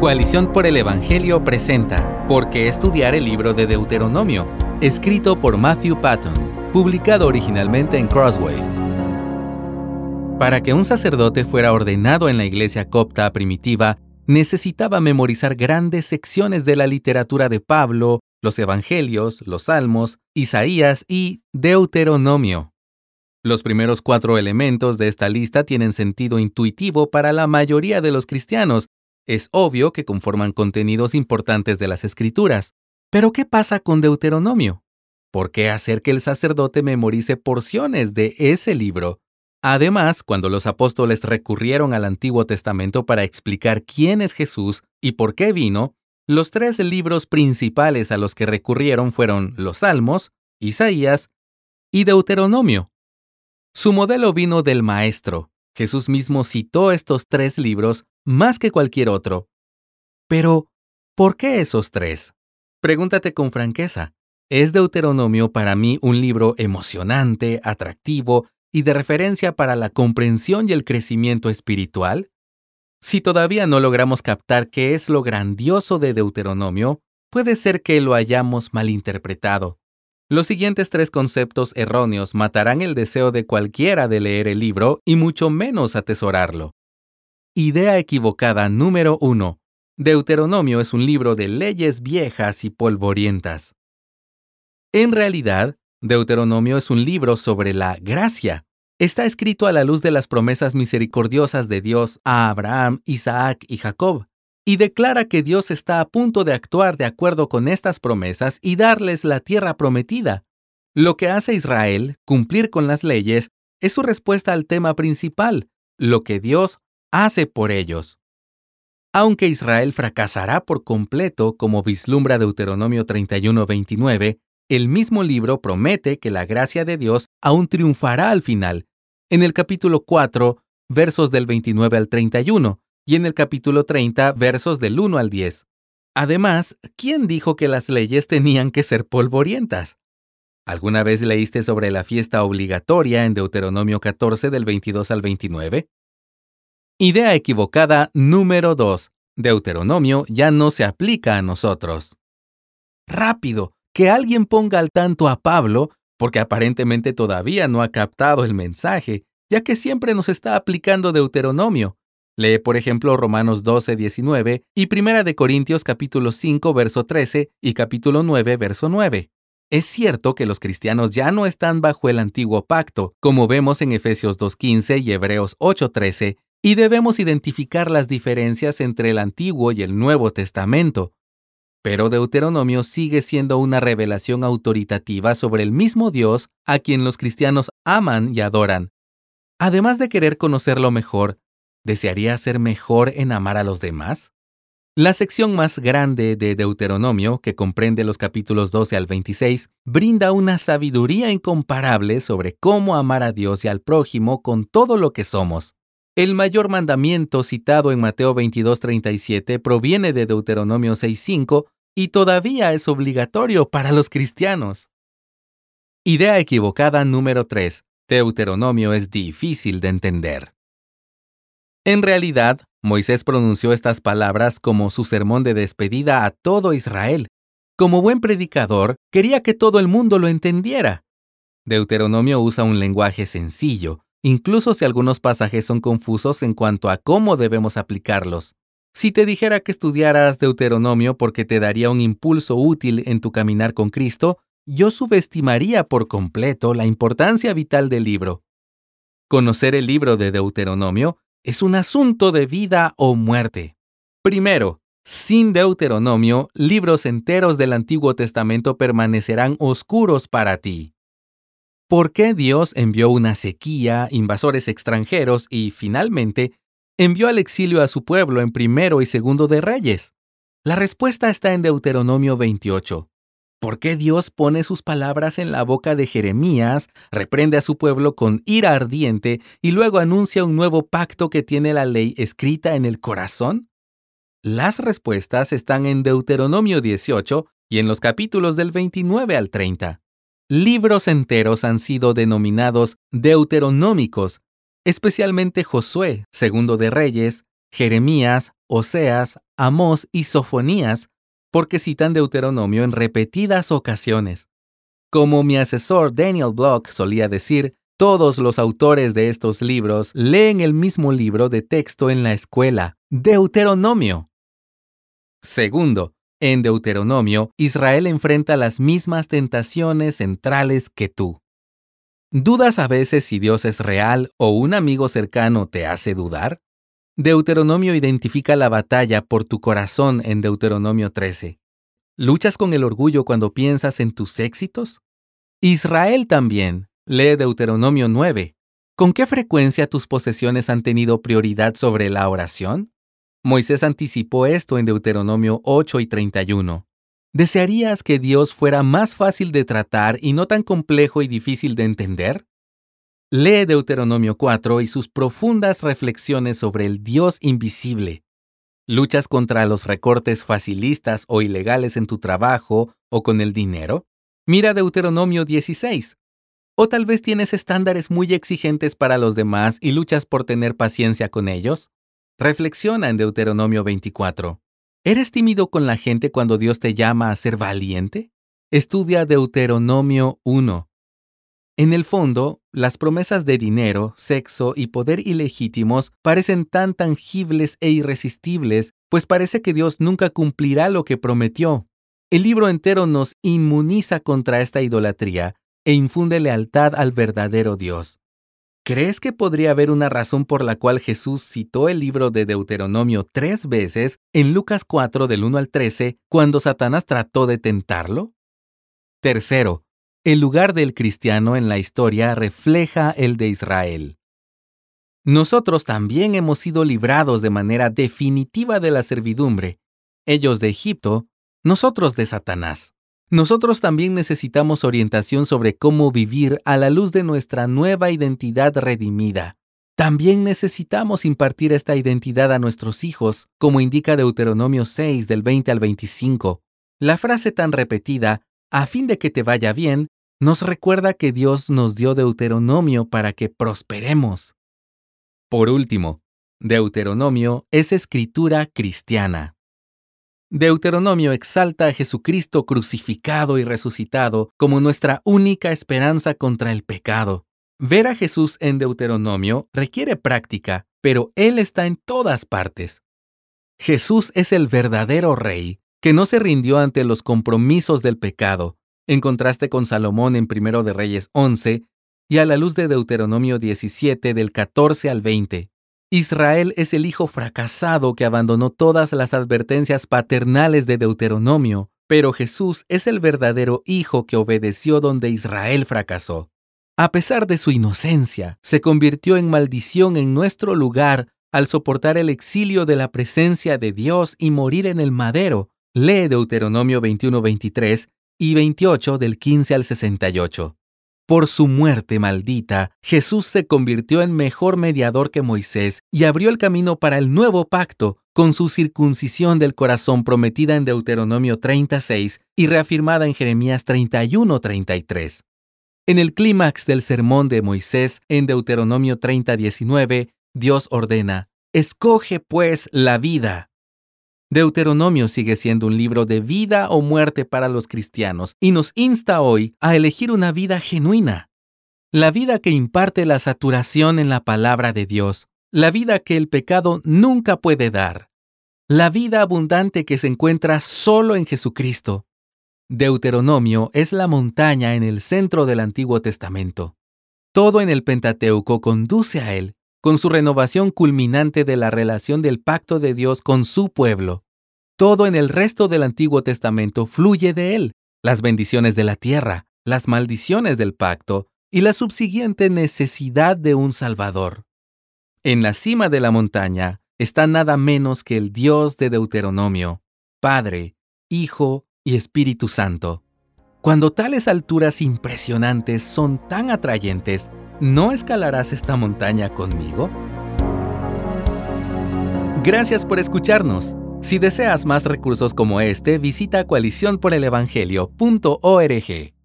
Coalición por el Evangelio presenta ¿Por qué estudiar el libro de Deuteronomio? Escrito por Matthew Patton, publicado originalmente en Crossway. Para que un sacerdote fuera ordenado en la iglesia copta primitiva, necesitaba memorizar grandes secciones de la literatura de Pablo, los Evangelios, los Salmos, Isaías y Deuteronomio. Los primeros cuatro elementos de esta lista tienen sentido intuitivo para la mayoría de los cristianos es obvio que conforman contenidos importantes de las escrituras. Pero ¿qué pasa con Deuteronomio? ¿Por qué hacer que el sacerdote memorice porciones de ese libro? Además, cuando los apóstoles recurrieron al Antiguo Testamento para explicar quién es Jesús y por qué vino, los tres libros principales a los que recurrieron fueron los Salmos, Isaías y Deuteronomio. Su modelo vino del Maestro. Jesús mismo citó estos tres libros más que cualquier otro. Pero, ¿por qué esos tres? Pregúntate con franqueza. ¿Es Deuteronomio para mí un libro emocionante, atractivo y de referencia para la comprensión y el crecimiento espiritual? Si todavía no logramos captar qué es lo grandioso de Deuteronomio, puede ser que lo hayamos malinterpretado. Los siguientes tres conceptos erróneos matarán el deseo de cualquiera de leer el libro y mucho menos atesorarlo. Idea equivocada número 1. Deuteronomio es un libro de leyes viejas y polvorientas. En realidad, Deuteronomio es un libro sobre la gracia. Está escrito a la luz de las promesas misericordiosas de Dios a Abraham, Isaac y Jacob, y declara que Dios está a punto de actuar de acuerdo con estas promesas y darles la tierra prometida. Lo que hace Israel, cumplir con las leyes, es su respuesta al tema principal, lo que Dios hace por ellos. Aunque Israel fracasará por completo, como vislumbra Deuteronomio 31:29, el mismo libro promete que la gracia de Dios aún triunfará al final, en el capítulo 4, versos del 29 al 31, y en el capítulo 30, versos del 1 al 10. Además, ¿quién dijo que las leyes tenían que ser polvorientas? ¿Alguna vez leíste sobre la fiesta obligatoria en Deuteronomio 14 del 22 al 29? Idea equivocada número 2. Deuteronomio ya no se aplica a nosotros. Rápido, que alguien ponga al tanto a Pablo, porque aparentemente todavía no ha captado el mensaje, ya que siempre nos está aplicando Deuteronomio. Lee, por ejemplo, Romanos 12, 19 y Primera de Corintios capítulo 5, verso 13 y capítulo 9, verso 9. Es cierto que los cristianos ya no están bajo el antiguo pacto, como vemos en Efesios 2.15 y Hebreos 8.13, y debemos identificar las diferencias entre el Antiguo y el Nuevo Testamento. Pero Deuteronomio sigue siendo una revelación autoritativa sobre el mismo Dios a quien los cristianos aman y adoran. Además de querer conocerlo mejor, ¿desearía ser mejor en amar a los demás? La sección más grande de Deuteronomio, que comprende los capítulos 12 al 26, brinda una sabiduría incomparable sobre cómo amar a Dios y al prójimo con todo lo que somos. El mayor mandamiento citado en Mateo 22:37 proviene de Deuteronomio 6:5 y todavía es obligatorio para los cristianos. Idea equivocada número 3. Deuteronomio es difícil de entender. En realidad, Moisés pronunció estas palabras como su sermón de despedida a todo Israel. Como buen predicador, quería que todo el mundo lo entendiera. Deuteronomio usa un lenguaje sencillo, incluso si algunos pasajes son confusos en cuanto a cómo debemos aplicarlos. Si te dijera que estudiaras Deuteronomio porque te daría un impulso útil en tu caminar con Cristo, yo subestimaría por completo la importancia vital del libro. Conocer el libro de Deuteronomio es un asunto de vida o muerte. Primero, sin Deuteronomio, libros enteros del Antiguo Testamento permanecerán oscuros para ti. ¿Por qué Dios envió una sequía, invasores extranjeros y, finalmente, envió al exilio a su pueblo en primero y segundo de Reyes? La respuesta está en Deuteronomio 28. ¿Por qué Dios pone sus palabras en la boca de Jeremías, reprende a su pueblo con ira ardiente y luego anuncia un nuevo pacto que tiene la ley escrita en el corazón? Las respuestas están en Deuteronomio 18 y en los capítulos del 29 al 30 libros enteros han sido denominados deuteronómicos, especialmente Josué, segundo de Reyes, Jeremías, Oseas, Amós y Sofonías, porque citan Deuteronomio en repetidas ocasiones. Como mi asesor Daniel Block solía decir, todos los autores de estos libros leen el mismo libro de texto en la escuela, Deuteronomio. Segundo, en Deuteronomio, Israel enfrenta las mismas tentaciones centrales que tú. ¿Dudas a veces si Dios es real o un amigo cercano te hace dudar? Deuteronomio identifica la batalla por tu corazón en Deuteronomio 13. ¿Luchas con el orgullo cuando piensas en tus éxitos? Israel también. Lee Deuteronomio 9. ¿Con qué frecuencia tus posesiones han tenido prioridad sobre la oración? Moisés anticipó esto en Deuteronomio 8 y 31. ¿Desearías que Dios fuera más fácil de tratar y no tan complejo y difícil de entender? Lee Deuteronomio 4 y sus profundas reflexiones sobre el Dios invisible. ¿Luchas contra los recortes facilistas o ilegales en tu trabajo o con el dinero? Mira Deuteronomio 16. O tal vez tienes estándares muy exigentes para los demás y luchas por tener paciencia con ellos. Reflexiona en Deuteronomio 24. ¿Eres tímido con la gente cuando Dios te llama a ser valiente? Estudia Deuteronomio 1. En el fondo, las promesas de dinero, sexo y poder ilegítimos parecen tan tangibles e irresistibles, pues parece que Dios nunca cumplirá lo que prometió. El libro entero nos inmuniza contra esta idolatría e infunde lealtad al verdadero Dios. ¿Crees que podría haber una razón por la cual Jesús citó el libro de Deuteronomio tres veces en Lucas 4 del 1 al 13 cuando Satanás trató de tentarlo? Tercero, el lugar del cristiano en la historia refleja el de Israel. Nosotros también hemos sido librados de manera definitiva de la servidumbre, ellos de Egipto, nosotros de Satanás. Nosotros también necesitamos orientación sobre cómo vivir a la luz de nuestra nueva identidad redimida. También necesitamos impartir esta identidad a nuestros hijos, como indica Deuteronomio 6 del 20 al 25. La frase tan repetida, a fin de que te vaya bien, nos recuerda que Dios nos dio Deuteronomio para que prosperemos. Por último, Deuteronomio es escritura cristiana. Deuteronomio exalta a Jesucristo crucificado y resucitado como nuestra única esperanza contra el pecado. Ver a Jesús en Deuteronomio requiere práctica, pero Él está en todas partes. Jesús es el verdadero rey, que no se rindió ante los compromisos del pecado, en contraste con Salomón en 1 de Reyes 11 y a la luz de Deuteronomio 17 del 14 al 20. Israel es el hijo fracasado que abandonó todas las advertencias paternales de Deuteronomio, pero Jesús es el verdadero hijo que obedeció donde Israel fracasó. A pesar de su inocencia, se convirtió en maldición en nuestro lugar al soportar el exilio de la presencia de Dios y morir en el madero. Lee Deuteronomio 21-23 y 28 del 15 al 68. Por su muerte maldita, Jesús se convirtió en mejor mediador que Moisés y abrió el camino para el nuevo pacto con su circuncisión del corazón prometida en Deuteronomio 36 y reafirmada en Jeremías 31-33. En el clímax del sermón de Moisés en Deuteronomio 30-19, Dios ordena, Escoge pues la vida Deuteronomio sigue siendo un libro de vida o muerte para los cristianos y nos insta hoy a elegir una vida genuina. La vida que imparte la saturación en la palabra de Dios, la vida que el pecado nunca puede dar, la vida abundante que se encuentra solo en Jesucristo. Deuteronomio es la montaña en el centro del Antiguo Testamento. Todo en el Pentateuco conduce a él con su renovación culminante de la relación del pacto de Dios con su pueblo. Todo en el resto del Antiguo Testamento fluye de él, las bendiciones de la tierra, las maldiciones del pacto y la subsiguiente necesidad de un Salvador. En la cima de la montaña está nada menos que el Dios de Deuteronomio, Padre, Hijo y Espíritu Santo. Cuando tales alturas impresionantes son tan atrayentes, ¿No escalarás esta montaña conmigo? Gracias por escucharnos. Si deseas más recursos como este, visita coaliciónporelevangelio.org.